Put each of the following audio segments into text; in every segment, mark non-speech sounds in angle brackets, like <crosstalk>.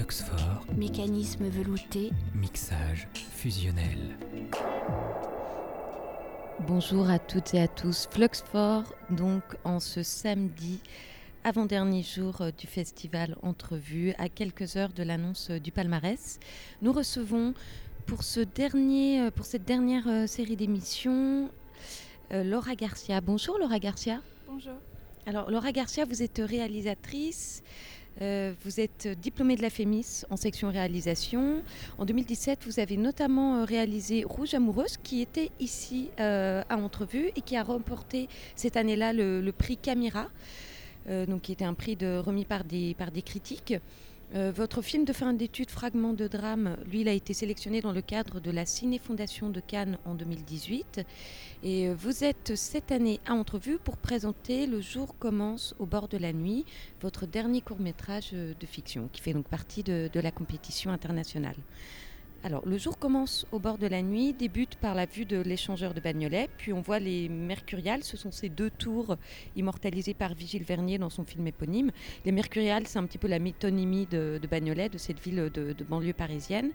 Fluxfort, Mécanisme velouté. mixage fusionnel. Bonjour à toutes et à tous. Fluxfort, donc en ce samedi, avant-dernier jour euh, du festival Entrevue, à quelques heures de l'annonce euh, du palmarès, nous recevons pour, ce dernier, euh, pour cette dernière série d'émissions Laura Garcia. Bonjour Laura Garcia. Bonjour. Alors Laura Garcia, vous êtes réalisatrice. Euh, vous êtes diplômée de la FEMIS en section réalisation. En 2017, vous avez notamment euh, réalisé Rouge amoureuse, qui était ici euh, à Entrevue et qui a remporté cette année-là le, prix Camira, donc qui était un prix de- remis par des, par des critiques. Euh, votre film de fin d'études, Fragments de drame, lui, il a été sélectionné dans le cadre de la Ciné Fondation de Cannes en 2018. Et euh, vous êtes cette année à Entrevue pour présenter Le jour commence au bord de la nuit, votre dernier court-métrage euh, de fiction, qui fait donc partie de la compétition internationale. Alors, le jour commence au bord de la nuit, débute par la vue de l'échangeur de Bagnolet, puis on voit les Mercuriales, ce sont ces deux tours immortalisées par Vigile Vernier dans son film éponyme. Les Mercuriales, c'est un petit peu la métonymie de, Bagnolet, de cette ville de, de banlieue parisienne.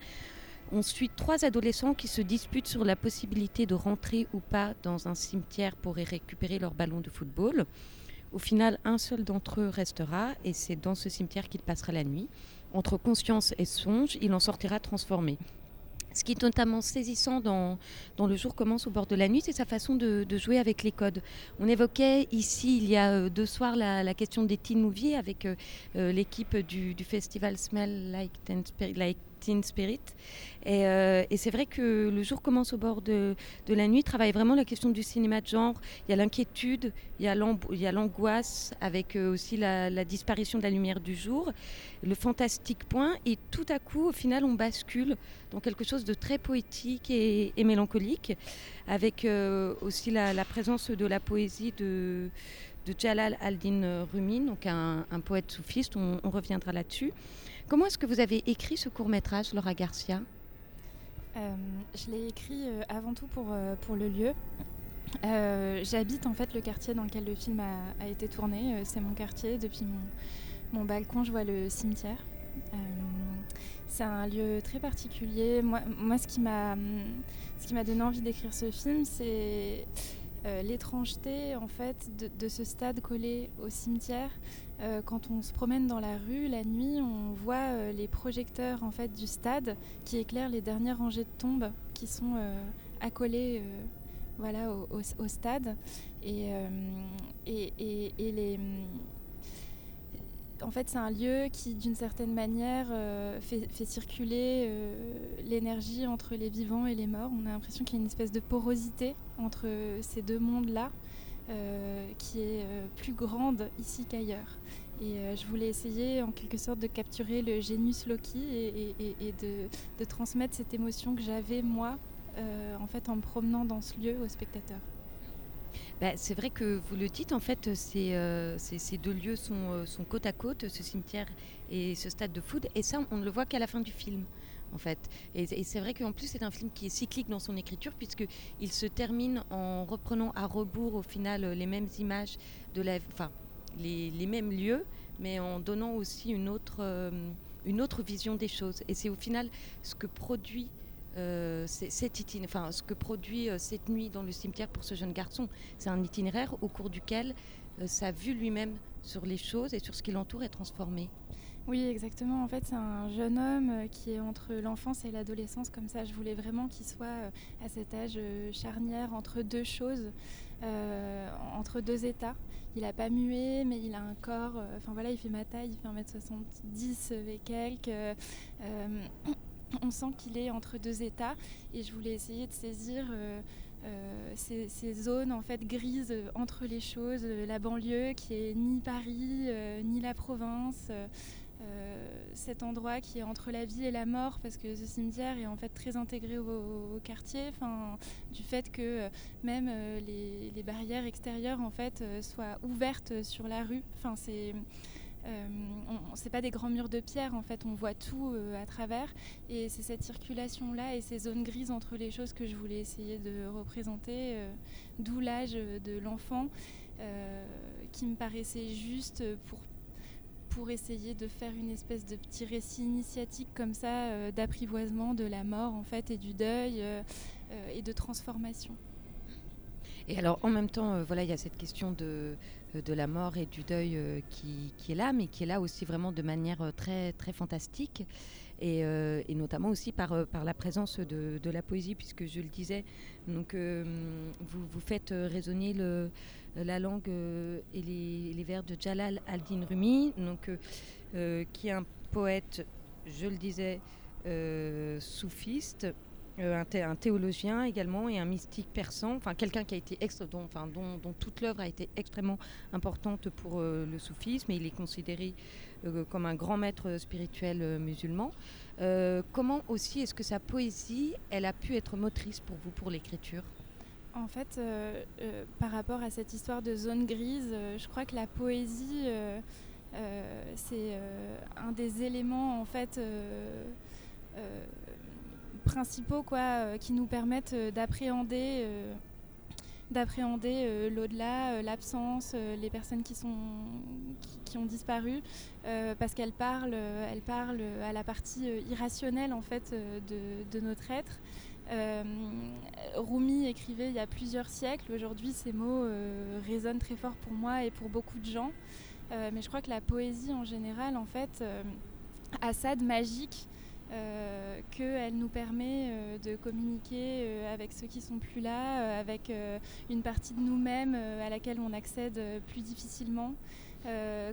On suit trois adolescents qui se disputent sur la possibilité de rentrer ou pas dans un cimetière pour y récupérer leur ballon de football. Au final, un seul d'entre eux restera et c'est dans ce cimetière qu'il passera la nuit. Entre conscience et songe, il en sortira transformé. Ce qui est notamment saisissant dans, Le jour commence au bord de la nuit, c'est sa façon de, jouer avec les codes. On évoquait ici, il y a euh, deux soirs, la, question des teen movies avec euh, euh, l'équipe du, festival Smell Like Spirit. Like Teen Spirit. Et, euh, et c'est vrai que Le jour commence au bord de, la nuit travaille vraiment la question du cinéma de genre. Il y a l'inquiétude, il y a l'angoisse avec euh, aussi la, disparition de la lumière du jour, le fantastique point. Et tout à coup, au final, on bascule dans quelque chose de très poétique et, mélancolique, avec euh, aussi la, présence de la poésie de, Jalal al-Din Rumi, donc un, poète soufiste. On reviendra là-dessus. Comment est-ce que vous avez écrit ce court métrage, Laura Garcia? Euh, je l'ai écrit euh, avant tout pour, euh, pour le lieu. J'habite en fait le quartier dans lequel le film a, été tourné. C'est mon quartier. Depuis mon, balcon, je vois le cimetière. C'est un lieu très particulier. Moi, moi ce qui m'a donné envie d'écrire ce film, c'est euh, l'étrangeté en fait de, ce stade collé au cimetière. Euh, quand on se promène dans la rue la nuit, on voit euh, les projecteurs en fait du stade qui éclairent les dernières rangées de tombes qui sont accolées voilà, au, stade. Et, et- et les, en fait, c'est un lieu qui, d'une certaine manière, euh, fait, circuler euh, l'énergie entre les vivants et les morts. On a l'impression qu'il y a une espèce de porosité entre ces deux mondes-là, euh, qui est euh, plus grande ici qu'ailleurs. Et euh, je voulais essayer en quelque sorte de capturer le genius loci et, de, transmettre cette émotion que j'avais moi, euh, en fait, en me promenant dans ce lieu au spectateur. Bah, c'est vrai que vous le dites, en fait, euh, ces deux lieux sont, euh, sont côte à côte, ce cimetière et ce stade de foot, et ça, on ne le voit qu'à la fin du film. En fait. Et, c'est vrai qu'en plus c'est un film qui est cyclique dans son écriture puisqu'il se termine en reprenant à rebours au final les mêmes images de la, enfin les, les mêmes lieux, mais en donnant aussi une autre, euh, une autre vision des choses. Et c'est au final ce que produit euh, enfin, ce que produit euh, cette nuit dans le cimetière pour ce jeune garçon. C'est un itinéraire au cours duquel euh, sa vue lui-même sur les choses et sur ce qui l'entoure est transformée. Oui, exactement. En fait, c'est un jeune homme euh, qui est entre l'enfance et l'adolescence, comme ça. Je voulais vraiment qu'il soit à cet âge charnière entre deux choses, entre deux états. Il n'a pas mué, mais il a un corps. Enfin voilà, il fait ma taille, il fait 1m70 et quelques. On sent qu'il est entre deux états. Et je voulais essayer de saisir. euh, euh, ces, zones en fait grises entre les choses, euh, la banlieue qui est ni Paris ni la province, cet endroit qui est entre la vie et la mort parce que ce cimetière est en fait très intégré au, quartier, du fait que même les, les barrières extérieures en fait soient ouvertes sur la rue. C'est c'est pas des grands murs de pierre en fait, on voit tout euh, à travers et c'est cette circulation là et ces zones grises entre les choses que je voulais essayer de représenter, euh, d'où l'âge de l'enfant euh, qui me paraissait juste pour pour essayer de faire une espèce de petit récit initiatique comme ça d'apprivoisement de la mort en fait et du deuil et de transformation. Et alors en même temps, voilà, il y a cette question de, de la mort et du deuil qui, qui, est là, mais qui est là aussi vraiment de manière très, très fantastique. Euh, et, notamment aussi par, euh, la présence de, la poésie, puisque je le disais, donc, euh, vous, vous faites résonner le, la langue et les, les, vers de Jalal al-Din Rumi, donc, qui est un poète, je le disais, soufiste, un, un, théologien également et un mystique persan, enfin quelqu'un qui a été extra, dont, enfin, dont, toute l'œuvre a été extrêmement importante pour le soufisme et il est considéré euh, comme un grand maître spirituel euh, musulman. Euh, comment aussi est-ce que sa poésie, elle a pu être motrice pour vous pour l'écriture? En fait, par rapport à cette histoire de zone grise, je crois que la poésie, c'est un des éléments en fait principaux quoi, qui nous permettent d'appréhender d'appréhender euh, l'au-delà, euh, l'absence, euh, les personnes qui, sont, qui, ont disparu, parce qu'elle parle, elle parle à la partie irrationnelle en fait de, notre être. Rumi écrivait il y a plusieurs siècles. Aujourd'hui, ces mots résonnent très fort pour moi et pour beaucoup de gens. mais je crois que la poésie en général, en fait, a ça de magique euh, qu'elle nous permet euh, de communiquer euh, avec ceux qui sont plus là, avec une partie de nous-mêmes à laquelle on accède plus difficilement,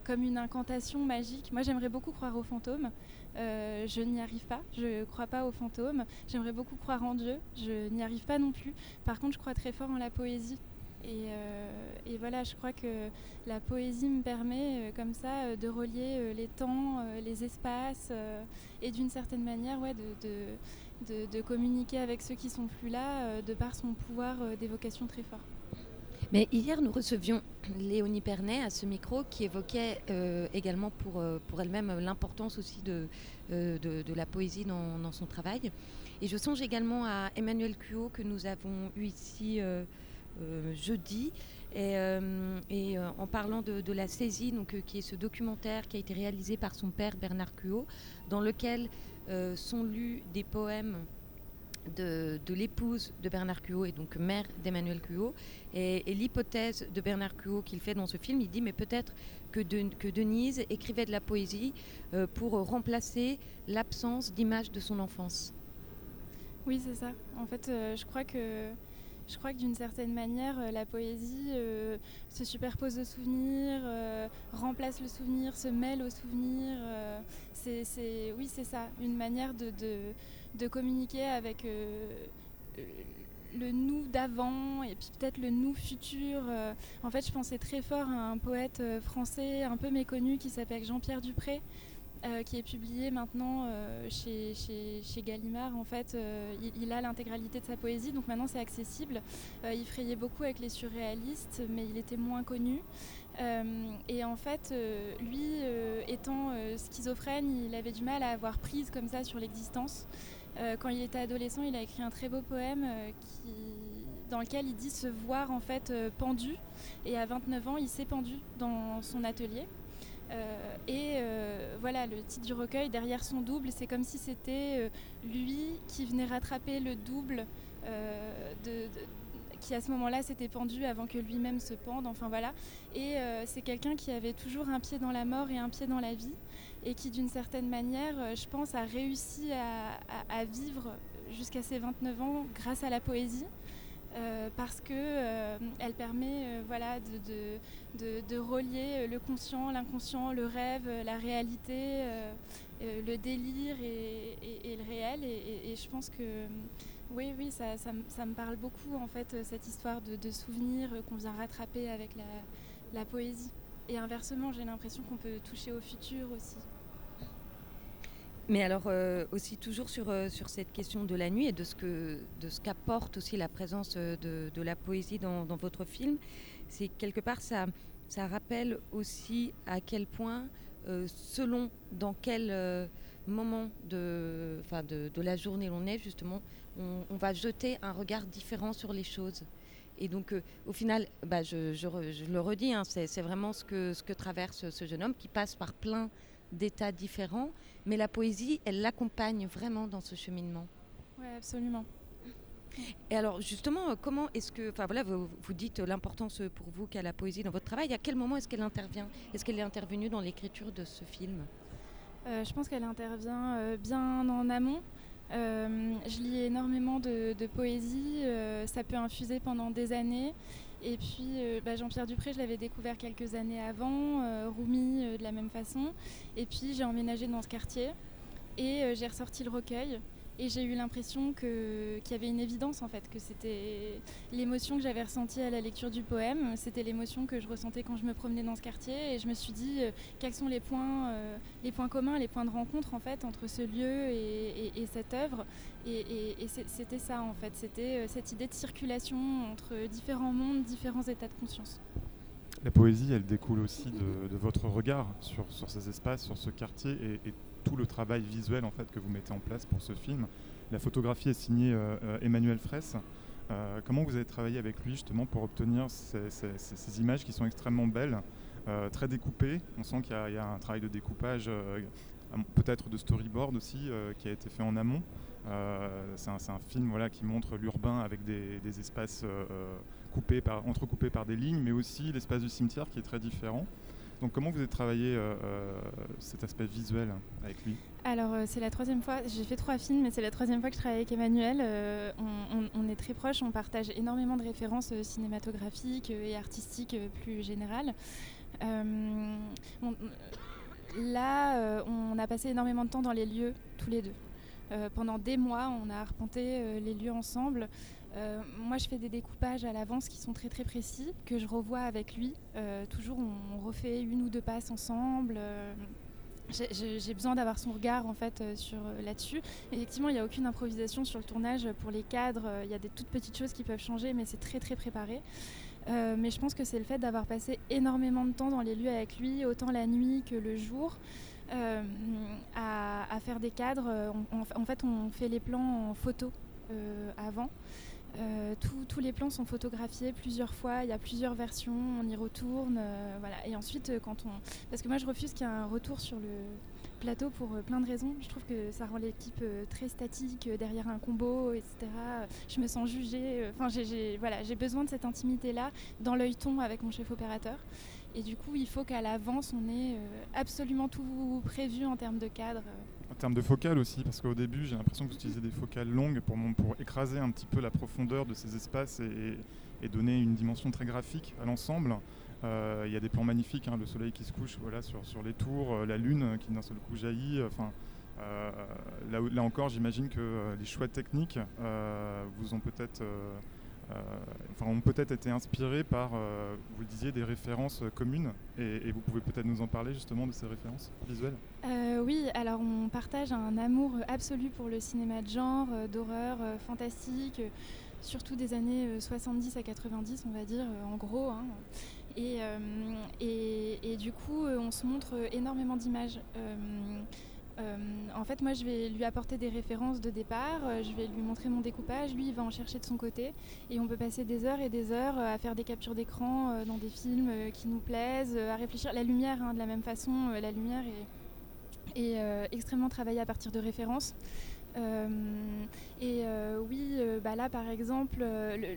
comme une incantation magique. Moi, j'aimerais beaucoup croire aux fantômes. je n'y arrive pas, je ne crois pas aux fantômes. J'aimerais beaucoup croire en Dieu, je n'y arrive pas non plus. Par contre, je crois très fort en la poésie. Euh, et, voilà, je crois que la poésie me permet, euh, comme ça, euh, de relier les temps, les espaces, et d'une certaine manière, ouais, de, de, communiquer avec ceux qui sont plus là, de par son pouvoir d'évocation très fort. Mais hier, nous recevions Léonie Pernet à ce micro qui évoquait également pour, pour elle-même l'importance aussi de, de, la poésie dans, dans, son travail. Et je songe également à Emmanuel Cuot que nous avons eu ici jeudi. Et, euh, euh, en parlant de, la saisie, donc, qui est ce documentaire qui a été réalisé par son père Bernard Cuot, dans lequel sont lus des poèmes de, l'épouse de Bernard Cuot et donc mère d'Emmanuel Cuot. Et, l'hypothèse de Bernard Cuot qu'il fait dans ce film, il dit mais peut-être que, Denise écrivait de la poésie pour remplacer l'absence d'image de son enfance. Oui, c'est ça. En fait, je crois que je crois que d'une certaine manière, euh, la poésie euh, se superpose au souvenir, euh, remplace le souvenir, se mêle au souvenir. oui, c'est ça, une manière de, communiquer avec le nous d'avant et puis peut-être le nous futur. en fait, je pensais très fort à un poète français un peu méconnu qui s'appelle Jean-Pierre Dupré, euh, qui est publié maintenant euh, chez, chez, Gallimard. En fait, euh, il, a l'intégralité de sa poésie, donc maintenant c'est accessible. il frayait beaucoup avec les surréalistes, mais il était moins connu. et en fait, lui, étant schizophrène, il avait du mal à avoir prise comme ça sur l'existence. quand il était adolescent, il a écrit un très beau poème dans lequel il dit se voir en fait pendu. Et à 29 ans, il s'est pendu dans son atelier. Euh, et euh, voilà, le titre du recueil, derrière son double, c'est comme si c'était euh, lui qui venait rattraper le double qui à ce moment-là s'était pendu avant que lui-même se pende, enfin voilà. Et c'est quelqu'un qui avait toujours un pied dans la mort et un pied dans la vie, et qui d'une certaine manière, je pense, a réussi à vivre jusqu'à ses 29 ans grâce à la poésie. Euh, parce qu'elle euh, elle permet euh, voilà, de, relier le conscient, l'inconscient, le rêve, la réalité, le délire et, le réel. Et, je pense que oui, oui, ça, me parle beaucoup en fait, cette histoire de, souvenirs qu'on vient rattraper avec la poésie. Et inversement, j'ai l'impression qu'on peut toucher au futur aussi. Mais alors euh, aussi toujours sur, euh, sur cette question de la nuit et de ce que de qu'apporte aussi la présence euh, de, de la poésie dans, dans, votre film, c'est quelque part ça ça rappelle aussi à quel point selon dans quel moment de, de, de, la journée l'on est justement, on, va jeter un regard différent sur les choses. Et donc, au final, bah, je, le redis, hein, c'est vraiment ce que, ce que traverse ce jeune homme qui passe par plein d'états différents, mais la poésie, elle l'accompagne vraiment dans ce cheminement. Oui, absolument. Et alors justement, euh, comment est-ce que, enfin voilà, vous, vous dites l'importance pour vous qu'a la poésie dans votre travail. À quel moment est-ce qu'elle intervient? Est-ce qu'elle est intervenue dans l'écriture de ce film? Euh, Je pense qu'elle intervient euh, bien en amont. je lis énormément de, poésie, ça peut infuser pendant des années. Et puis bah, Jean-Pierre Dupré, je l'avais découvert quelques années avant, Rumi de la même façon. Et puis j'ai emménagé dans ce quartier et j'ai ressorti le recueil. Et j'ai eu l'impression qu'il y avait une évidence en fait, que c'était l'émotion que j'avais ressentie à la lecture du poème, c'était l'émotion que je ressentais quand je me promenais dans ce quartier. Et je me suis dit euh, quels sont les points, euh, les points communs, les points de rencontre en fait entre ce lieu et, cette œuvre. Et, c'était ça en fait, c'était euh, cette idée de circulation entre différents mondes, différents états de conscience. La poésie, elle découle aussi de, votre regard sur, sur, ces espaces, sur ce quartier et tout le travail visuel en fait que vous mettez en place pour ce film. La photographie est signée euh, euh, Emmanuel Fraisse. Euh, comment vous avez travaillé avec lui justement pour obtenir ces, images qui sont extrêmement belles, très découpées? On sent qu'il y, a un travail de découpage, peut-être de storyboard aussi, qui a été fait en amont. c'est un, film voilà, qui montre l'urbain avec des, espaces coupés par, entrecoupés par des lignes, mais aussi l'espace du cimetière qui est très différent. Donc comment vous avez travaillé euh, euh, cet aspect visuel avec lui? Alors euh, c'est la troisième fois, j'ai fait trois films, mais c'est la troisième fois que je travaille avec Emmanuel. on, est très proches, on partage énormément de références cinématographiques et artistiques plus générales. là, on a passé énormément de temps dans les lieux, tous les deux. pendant des mois, on a arpenté les lieux ensemble. Euh, moi, je fais des découpages à l'avance qui sont très très précis, que je revois avec lui. Euh, toujours, on, refait une ou deux passes ensemble. Euh, j'ai besoin d'avoir son regard en fait sur là-dessus. Effectivement, il n'y a aucune improvisation sur le tournage pour les cadres. Il y a des toutes petites choses qui peuvent changer, mais c'est très très préparé. mais je pense que c'est le fait d'avoir passé énormément de temps dans les lieux avec lui, autant la nuit que le jour. à, faire des cadres. en fait, on fait les plans en photo avant. Euh, tous les plans sont photographiés plusieurs fois, il y a plusieurs versions, on y retourne. Euh. Et ensuite, euh, quand on. Parce que moi, je refuse qu'il y ait un retour sur le plateau pour plein de raisons. Je trouve que ça rend l'équipe très statique derrière un combo, etc. Je me sens jugée. Enfin, j'ai voilà, besoin de cette intimité-là dans l'œil ton avec mon chef opérateur. Et du coup, il faut qu'à l'avance, on ait absolument tout prévu en termes de cadre. En termes de focale aussi, parce qu'au début, j'ai l'impression que vous utilisez des focales longues pour, écraser un petit peu la profondeur de ces espaces et, donner une dimension très graphique à l'ensemble. Euh, il y a des plans magnifiques, hein, le soleil qui se couche voilà, sur, les tours, euh, la lune qui d'un seul coup jaillit. Enfin, euh, là, encore, j'imagine que les choix techniques vous ont peut-être euh, enfin, ont peut-être été inspirés par, euh, vous le disiez, des références communes. Et, vous pouvez peut-être nous en parler justement de ces références visuelles euh, Oui, alors on partage un amour absolu pour le cinéma de genre, d'horreur, fantastique, surtout des années 70 à 90, on va dire, en gros. Hein. Et, et, du coup, on se montre énormément d'images. Euh, en fait, moi, je vais lui apporter des références de départ, euh, je vais lui montrer mon découpage, lui, il va en chercher de son côté, et on peut passer des heures et des heures euh, à faire des captures d'écran dans des films qui nous plaisent, à réfléchir. La lumière, hein, de la même façon, la lumière est, extrêmement travaillée à partir de références. et oui, bah là, par exemple, le,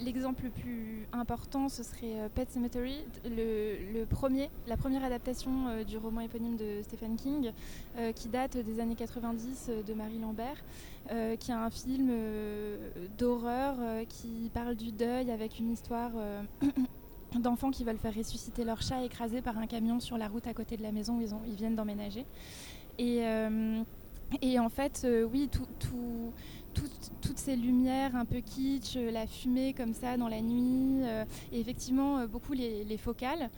L'exemple le plus important, ce serait euh, Pet Cemetery, le, premier, la première adaptation euh, du roman éponyme de Stephen King, euh, qui date des années 90 de Marie Lambert, qui est un film d'horreur qui parle du deuil avec une histoire <coughs> d'enfants qui veulent faire ressusciter leur chat écrasé par un camion sur la route à côté de la maison où ils, viennent d'emménager. Et, en fait, oui, tout, tout toutes ces lumières un peu kitsch, euh, la fumée comme ça dans la nuit. Euh, et effectivement, euh, beaucoup les, focales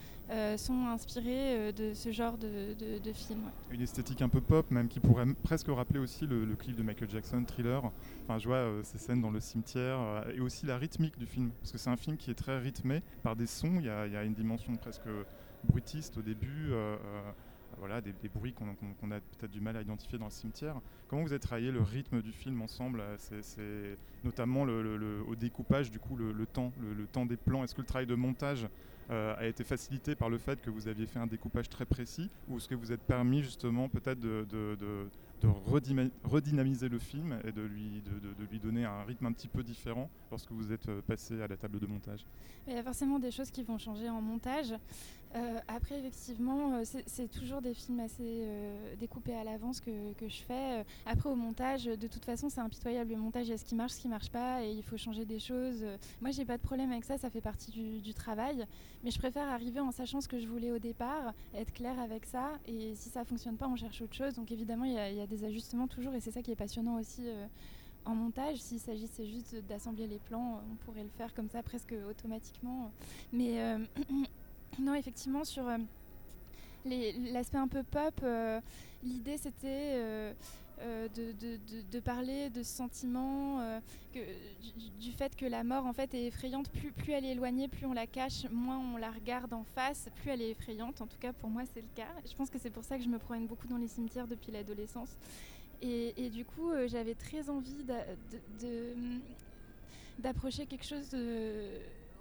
sont inspirées de ce genre de, film. Une esthétique un peu pop, même qui pourrait presque rappeler aussi le, clip de Michael Jackson, Thriller. Enfin, je vois ces scènes dans le cimetière et aussi la rythmique du film, parce que c'est un film qui est très rythmé par des sons. Il y a, une dimension presque brutiste au début. Voilà, des, bruits qu'on a peut-être du mal à identifier dans le cimetière. Comment vous avez travaillé le rythme du film ensemble C'est notamment au découpage, du coup, le, temps, le, temps des plans. Est-ce que le travail de montage a été facilité par le fait que vous aviez fait un découpage très précis ou est-ce que vous êtes permis justement peut-être de redynamiser le film et de lui, de, donner un rythme un petit peu différent lorsque vous êtes euh, passé à la table de montage Il y a forcément des choses qui vont changer en montage. Euh, après, effectivement, euh, c'est toujours des films assez découpés à l'avance que, je fais. Après, au montage, de toute façon, c'est impitoyable. Le montage, il y a ce qui marche, ce qui marche pas, et il faut changer des choses. Moi, j'ai pas de problème avec ça, ça fait partie du, travail. Mais je préfère arriver en sachant ce que je voulais au départ, être clair avec ça, et si ça fonctionne pas, on cherche autre chose. Donc, évidemment, il y a des ajustements toujours et c'est ça qui est passionnant aussi euh, en montage. S'il s'agissait juste d'assembler les plans, on pourrait le faire comme ça presque automatiquement. Mais euh, <clears throat> non, effectivement, sur euh, l'aspect un peu pop, l'idée c'était euh, de, parler de ce sentiment, euh, du, fait que la mort en fait est effrayante. Plus, plus elle est éloignée, plus on la cache, moins on la regarde en face, plus elle est effrayante. En tout cas, pour moi, c'est le cas. Je pense que c'est pour ça que je me promène beaucoup dans les cimetières depuis l'adolescence. Et, du coup, euh, j'avais très envie d'approcher quelque chose de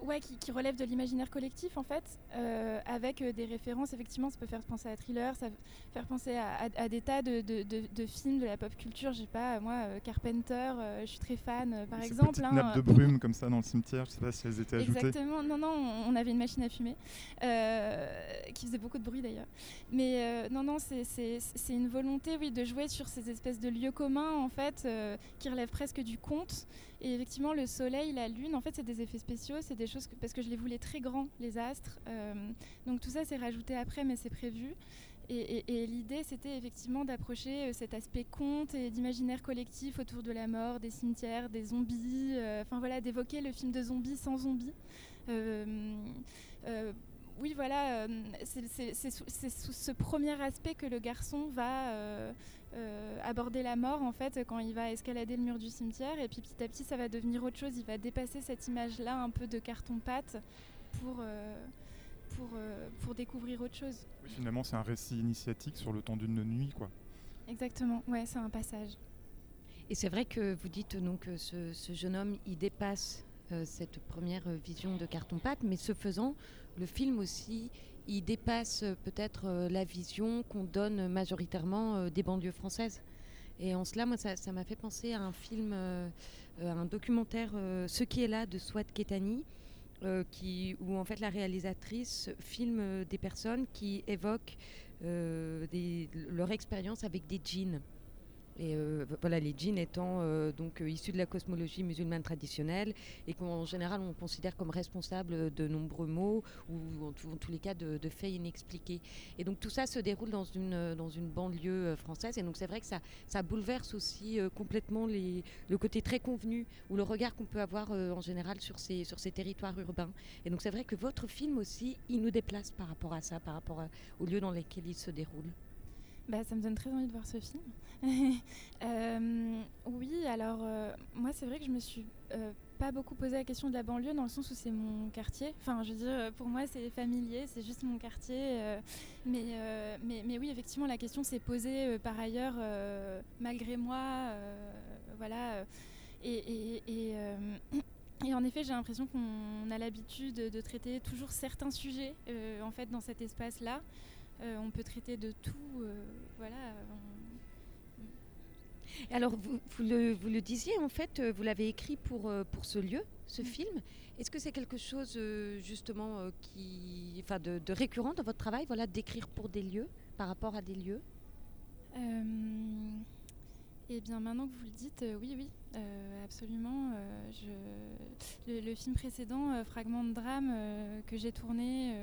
ouais, qui, relève de l'imaginaire collectif en fait, euh, avec euh, des références. Effectivement, ça peut faire penser à thriller, ça peut faire penser à, des tas de, de, films de la pop culture. J'ai pas, moi, euh, Carpenter, je suis très fan, par exemple. Une hein, de brume comme ça dans le cimetière. Je sais pas si elles étaient ajoutées. Exactement. Non, non, on avait une machine à fumer qui faisait beaucoup de bruit d'ailleurs. Mais non, non, c'est une volonté, oui, de jouer sur ces espèces de lieux communs en fait, qui relèvent presque du conte. Et effectivement, le soleil, la lune, en fait, c'est des effets spéciaux, c'est des choses parce que je les voulais très grands, les astres. Euh, donc tout ça, c'est rajouté après, mais c'est prévu. Et, l'idée, c'était effectivement d'approcher euh, cet aspect conte et d'imaginaire collectif autour de la mort, des cimetières, des zombies. Euh, enfin voilà, d'évoquer le film de zombies sans zombies oui, voilà, c'est sous ce premier aspect que le garçon va euh, aborder la mort en fait quand il va escalader le mur du cimetière et puis petit à petit ça va devenir autre chose, il va dépasser cette image là un peu de carton-pâte pour, euh, pour, euh, pour découvrir autre chose. finalement c'est un récit initiatique sur le temps d'une nuit quoi. Exactement, ouais c'est un passage. Et c'est vrai que vous dites donc que ce, ce jeune homme il dépasse cette première vision de carton-pâte mais ce faisant le film aussi il dépasse euh, peut-être euh, la vision qu'on donne majoritairement euh, des banlieues françaises. Et en cela, moi, ça m'a fait penser à un film, un documentaire, Ce qui est là de Swat Ketani, qui, où en fait la réalisatrice filme des personnes qui évoquent leur expérience avec des djinns. Et euh, voilà, les djinns étant euh, donc euh, issus de la cosmologie musulmane traditionnelle et qu'en général on considère comme responsables de nombreux maux ou en, tous les cas de, faits inexpliqués. Et donc tout ça se déroule dans une, dans une banlieue française et donc c'est vrai que ça, ça bouleverse aussi complètement le côté très convenu ou le regard qu'on peut avoir en général sur ces, sur ces territoires urbains. Et donc c'est vrai que votre film aussi, il nous déplace par rapport à ça, par rapport aux lieux dans lesquels il se déroule. Bah, ça me donne très envie de voir ce film. <laughs> Euh, oui, alors euh, moi c'est vrai que je me suis euh, pas beaucoup posé la question de la banlieue dans le sens où c'est mon quartier. Enfin, je veux dire, pour moi c'est familier, c'est juste mon quartier. mais, mais, mais, oui, effectivement, la question s'est posée par ailleurs, malgré moi. voilà. <clears throat> Et, en effet, j'ai l'impression qu'on a l'habitude de traiter toujours certains sujets en fait dans cet espace-là. Euh, on peut traiter de tout. Euh, voilà. Alors, vous, le, disiez, en fait, euh, vous l'avez écrit pour, pour ce lieu, ce mm. film. Est-ce que c'est quelque chose, justement, qui, enfin, de, récurrent dans votre travail, voilà, d'écrire pour des lieux, par rapport à des lieux? Eh bien, maintenant que vous le dites, oui, oui, absolument. le, le, film précédent, Fragment de drame, que j'ai tourné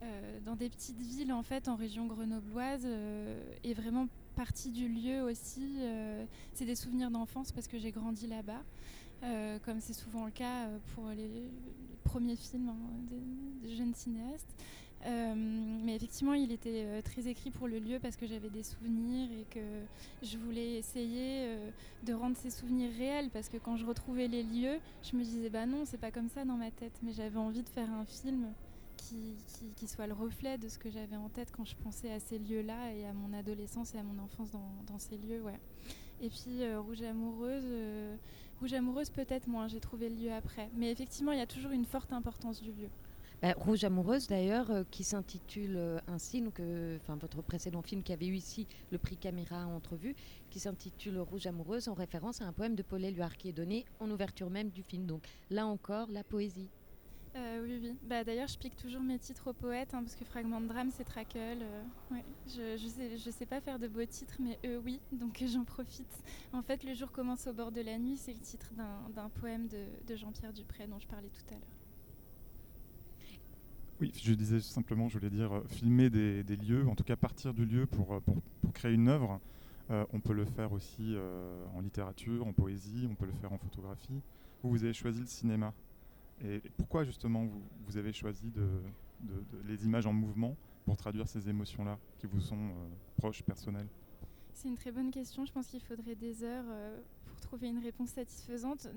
euh, dans des petites villes en fait en région grenobloise euh, et vraiment partie du lieu aussi. Euh, c'est des souvenirs d'enfance parce que j'ai grandi là-bas, comme c'est souvent le cas pour les, premiers films hein, des, jeunes cinéastes. mais effectivement, il était très écrit pour le lieu parce que j'avais des souvenirs et que je voulais essayer de rendre ces souvenirs réels parce que quand je retrouvais les lieux, je me disais bah non, c'est pas comme ça dans ma tête, mais j'avais envie de faire un film qui, soit le reflet de ce que j'avais en tête quand je pensais à ces lieux-là et à mon adolescence et à mon enfance dans, ces lieux. Ouais. Et puis euh, Rouge Amoureuse, euh, Rouge Amoureuse peut-être moins, j'ai trouvé le lieu après. Mais effectivement, il y a toujours une forte importance du lieu. Bah, Rouge Amoureuse d'ailleurs, euh, qui s'intitule ainsi, donc, votre précédent film qui avait eu ici le prix Caméra Entrevue, qui s'intitule Rouge Amoureuse en référence à un poème de Paul Éluard qui est donné en ouverture même du film. Donc là encore, la poésie. Euh, oui, oui. Bah, D'ailleurs, je pique toujours mes titres aux poètes, hein, parce que Fragment de drame, c'est Trackle. Euh, je, je, sais, je sais pas faire de beaux titres, mais eux, oui, <laughs> donc j'en profite. En fait, Le jour commence au bord de la nuit, c'est le titre d'un poème de, Jean-Pierre Dupré dont je parlais tout à l'heure. Oui, je disais simplement, je voulais dire, euh, filmer des, lieux, en tout cas partir du lieu pour, pour créer une œuvre. on peut le faire aussi en littérature, en poésie, on peut le faire en photographie. Vous, vous avez choisi le cinéma? Et pourquoi justement vous, avez choisi les images en mouvement pour traduire ces émotions-là qui vous sont euh, proches, personnelles? C'est une très bonne question. Je pense qu'il faudrait des heures euh, pour trouver une réponse satisfaisante.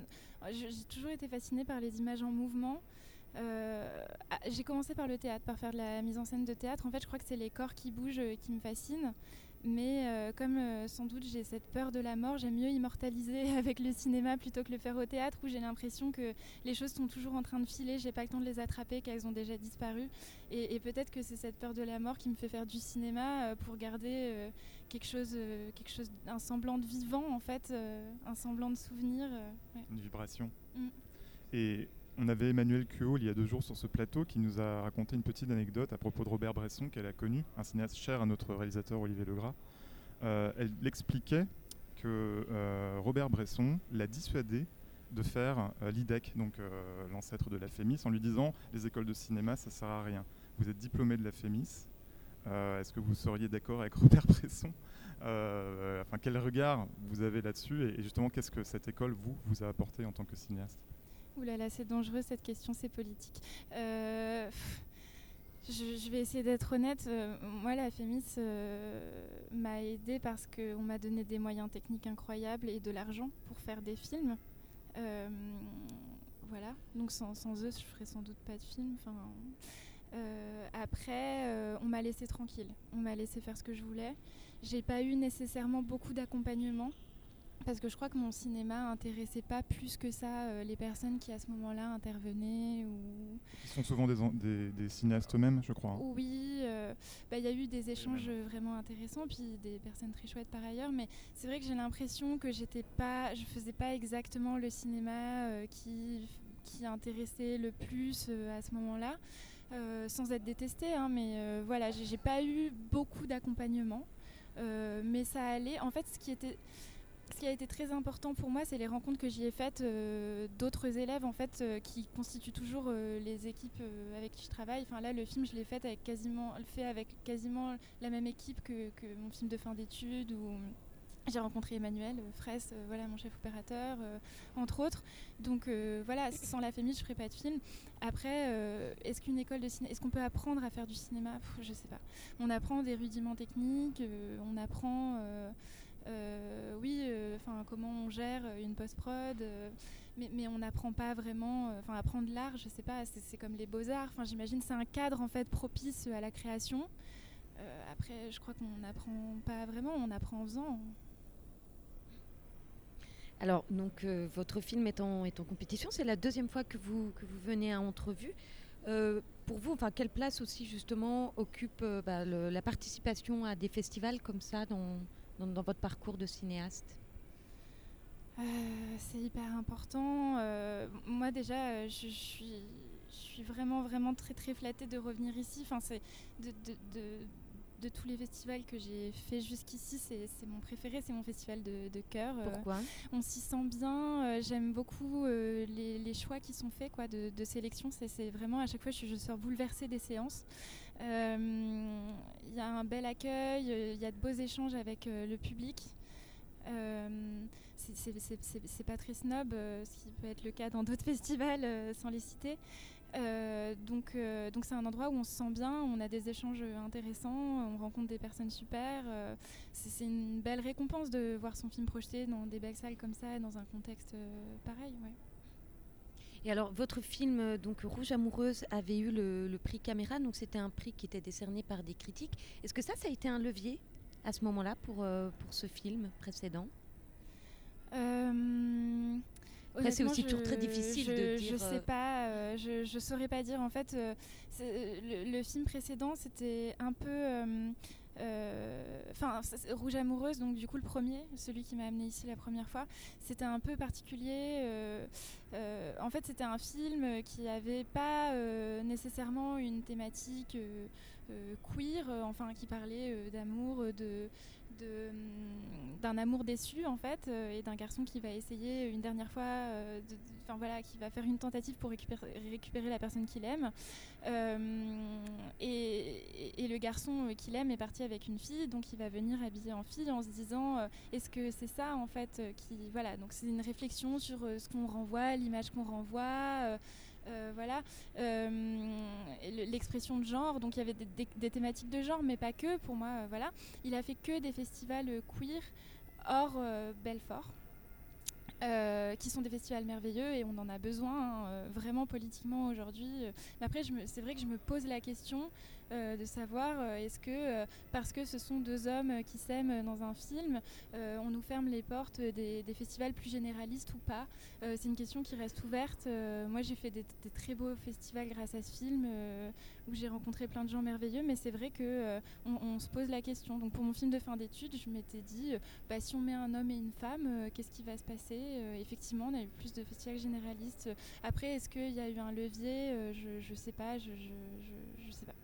J'ai toujours été fascinée par les images en mouvement. Euh, ah, j'ai commencé par le théâtre, par faire de la mise en scène de théâtre. En fait, je crois que c'est les corps qui bougent qui me fascinent. Mais euh, comme euh, sans doute j'ai cette peur de la mort, j'aime mieux immortaliser <laughs> avec le cinéma plutôt que le faire au théâtre où j'ai l'impression que les choses sont toujours en train de filer, j'ai pas le temps de les attraper, qu'elles ont déjà disparu. Et, peut-être que c'est cette peur de la mort qui me fait faire du cinéma euh, pour garder quelque chose, quelque chose, un semblant de vivant en fait, un semblant de souvenir. Une vibration. Mm. Et on avait Emmanuel Cuot il y a deux jours sur ce plateau qui nous a raconté une petite anecdote à propos de Robert Bresson qu'elle a connu, un cinéaste cher à notre réalisateur Olivier Legras. Euh, elle expliquait que euh, Robert Bresson l'a dissuadé de faire euh, l'IDEC, donc l'ancêtre de la FEMIS, en lui disant les écoles de cinéma ça sert à rien. Vous êtes diplômé de la FEMIS. Est-ce que vous seriez d'accord avec Robert <laughs> Bresson? Enfin, quel regard vous avez là-dessus et justement, qu'est-ce que cette école vous vous a apporté en tant que cinéaste? Ouh là là, c'est dangereux cette question, c'est politique. Euh, je, vais essayer d'être honnête. Euh, moi, la FEMIS euh, m'a aidée parce qu'on m'a donné des moyens techniques incroyables et de l'argent pour faire des films. voilà, donc sans, eux, je ferais sans doute pas de film. Enfin, après, on m'a laissé tranquille. On m'a laissé faire ce que je voulais. J'ai pas eu nécessairement beaucoup d'accompagnement parce que je crois que mon cinéma intéressait pas plus que ça euh, les personnes qui à ce moment-là intervenaient. Ou... Ils sont souvent des, des, cinéastes eux-mêmes, je crois. Hein. Oui, euh, bah, il y a eu des échanges vraiment intéressants, puis des personnes très chouettes par ailleurs, mais c'est vrai que j'ai l'impression que j'étais pas, je faisais pas exactement le cinéma euh, qui, qui intéressait le plus à ce moment-là. sans être détestée, hein, mais voilà, j'ai pas eu beaucoup d'accompagnement, mais ça allait. En fait, ce qui était ce qui a été très important pour moi, c'est les rencontres que j'y ai faites euh, d'autres élèves en fait euh, qui constituent toujours euh, les équipes avec qui je travaille. Enfin là, le film, je l'ai fait avec quasiment, fait avec quasiment la même équipe que, mon film de fin d'études où j'ai rencontré Emmanuel Fraisse, voilà mon chef opérateur, entre autres. Donc voilà, sans la famille, je ferais pas de film. Après, est-ce qu'une école de cinéma, est-ce qu'on peut apprendre à faire du cinéma? Je sais pas. On apprend des rudiments techniques, on apprend euh, oui, euh, enfin comment on gère une post-prod, euh, mais, on n'apprend pas vraiment, enfin apprendre l'art, je sais pas, c'est comme les beaux-arts, enfin j'imagine c'est un cadre en fait propice à la création. après, je crois qu'on n'apprend pas vraiment, on apprend en faisant. Alors, donc, votre film est en, compétition. C'est la deuxième fois que vous, que vous venez à entrevue. pour vous, enfin, quelle place aussi justement occupe bah, la participation à des festivals comme ça dans, dans, votre parcours de cinéaste euh, C'est hyper important. Euh, moi déjà, euh, je, suis, je suis vraiment, vraiment très, très flattée de revenir ici. Enfin, c'est de, de, tous les festivals que j'ai fait jusqu'ici, c'est mon préféré, c'est mon festival de, cœur. Pourquoi On s'y sent bien. J'aime beaucoup les, les, choix qui sont faits quoi, de, sélection. C'est vraiment à chaque fois, je, je sors bouleversée des séances. Il y a un bel accueil, il y a de beaux échanges avec le public. c'est pas très snob, ce qui peut être le cas dans d'autres <laughs> festivals sans les citer. donc donc c'est un endroit où on se sent bien, on a des échanges intéressants, on rencontre des personnes super. c'est une belle récompense de voir son film projeté dans des belles salles comme ça, dans un contexte pareil. Et alors, votre film, euh, donc Rouge amoureuse, avait eu le, le prix Caméra, donc c'était un prix qui était décerné par des critiques. Est-ce que ça, ça a été un levier à ce moment-là pour, euh, pour ce film précédent? Euh, Après, c'est aussi toujours très je- difficile je, de Je dire, sais euh, pas, euh, je, je saurais pas dire. En fait, euh, le film précédent, c'était un peu. Euh, Enfin, Rouge amoureuse, donc du coup le premier, celui qui m'a amené ici la première fois, c'était un peu particulier. euh, euh, en fait, c'était un film qui avait pas nécessairement une thématique queer, enfin qui parlait d'amour, de de, hum, d'un amour déçu en fait euh, et d'un garçon qui va essayer une dernière fois euh, enfin voilà qui va faire une tentative pour récupérer, récupérer la personne qu'il aime. Euh, et, et- le garçon qu'il aime est parti avec une fille donc il va venir habillé en fille en se disant est-ce que c'est ça en fait qui voilà donc c'est une réflexion sur ce qu'on renvoie l'image qu'on renvoie voilà Euh, et le- l'expression de genre donc il y avait des, thématiques de genre mais pas que pour moi euh, voilà il a fait que des festivals euh, queer hors euh, Belfort. euh, qui sont des festivals merveilleux et on en a besoin hein, euh, vraiment politiquement aujourd'hui. Euh, Mais après, c'est vrai que je me pose la question euh, de savoir euh, est-ce que euh, parce que ce sont deux hommes qui s'aiment dans un film, on nous ferme les portes des, festivals plus généralistes ou pas? C'est une question qui reste ouverte. Moi, j'ai fait des, très beaux festivals grâce à ce film où j'ai rencontré plein de gens merveilleux, mais c'est vrai que on, se pose la question. Donc pour mon film de fin d'études, je m'étais dit, bah, si on met un homme et une femme, qu'est-ce qui va se passer? Effectivement, on a eu plus de festivals généralistes. Après, est-ce qu'il y a eu un levier? Je ne sais pas, je sais pas.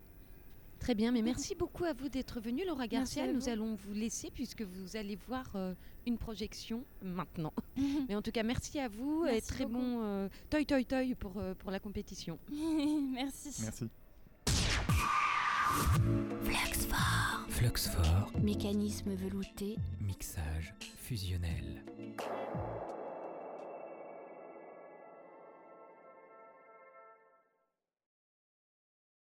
Très bien, mais merci beaucoup à vous d'être venu, Laura Garcia. Nous allons vous laisser puisque vous allez voir euh, une projection maintenant. <laughs> mais en tout cas, merci à vous et très beaucoup. bon euh, toi toi toi pour, euh, pour la compétition. <laughs> Merci. Merci. Fluxfort. Fluxfort, Mécanisme velouté. mixage fusionnel.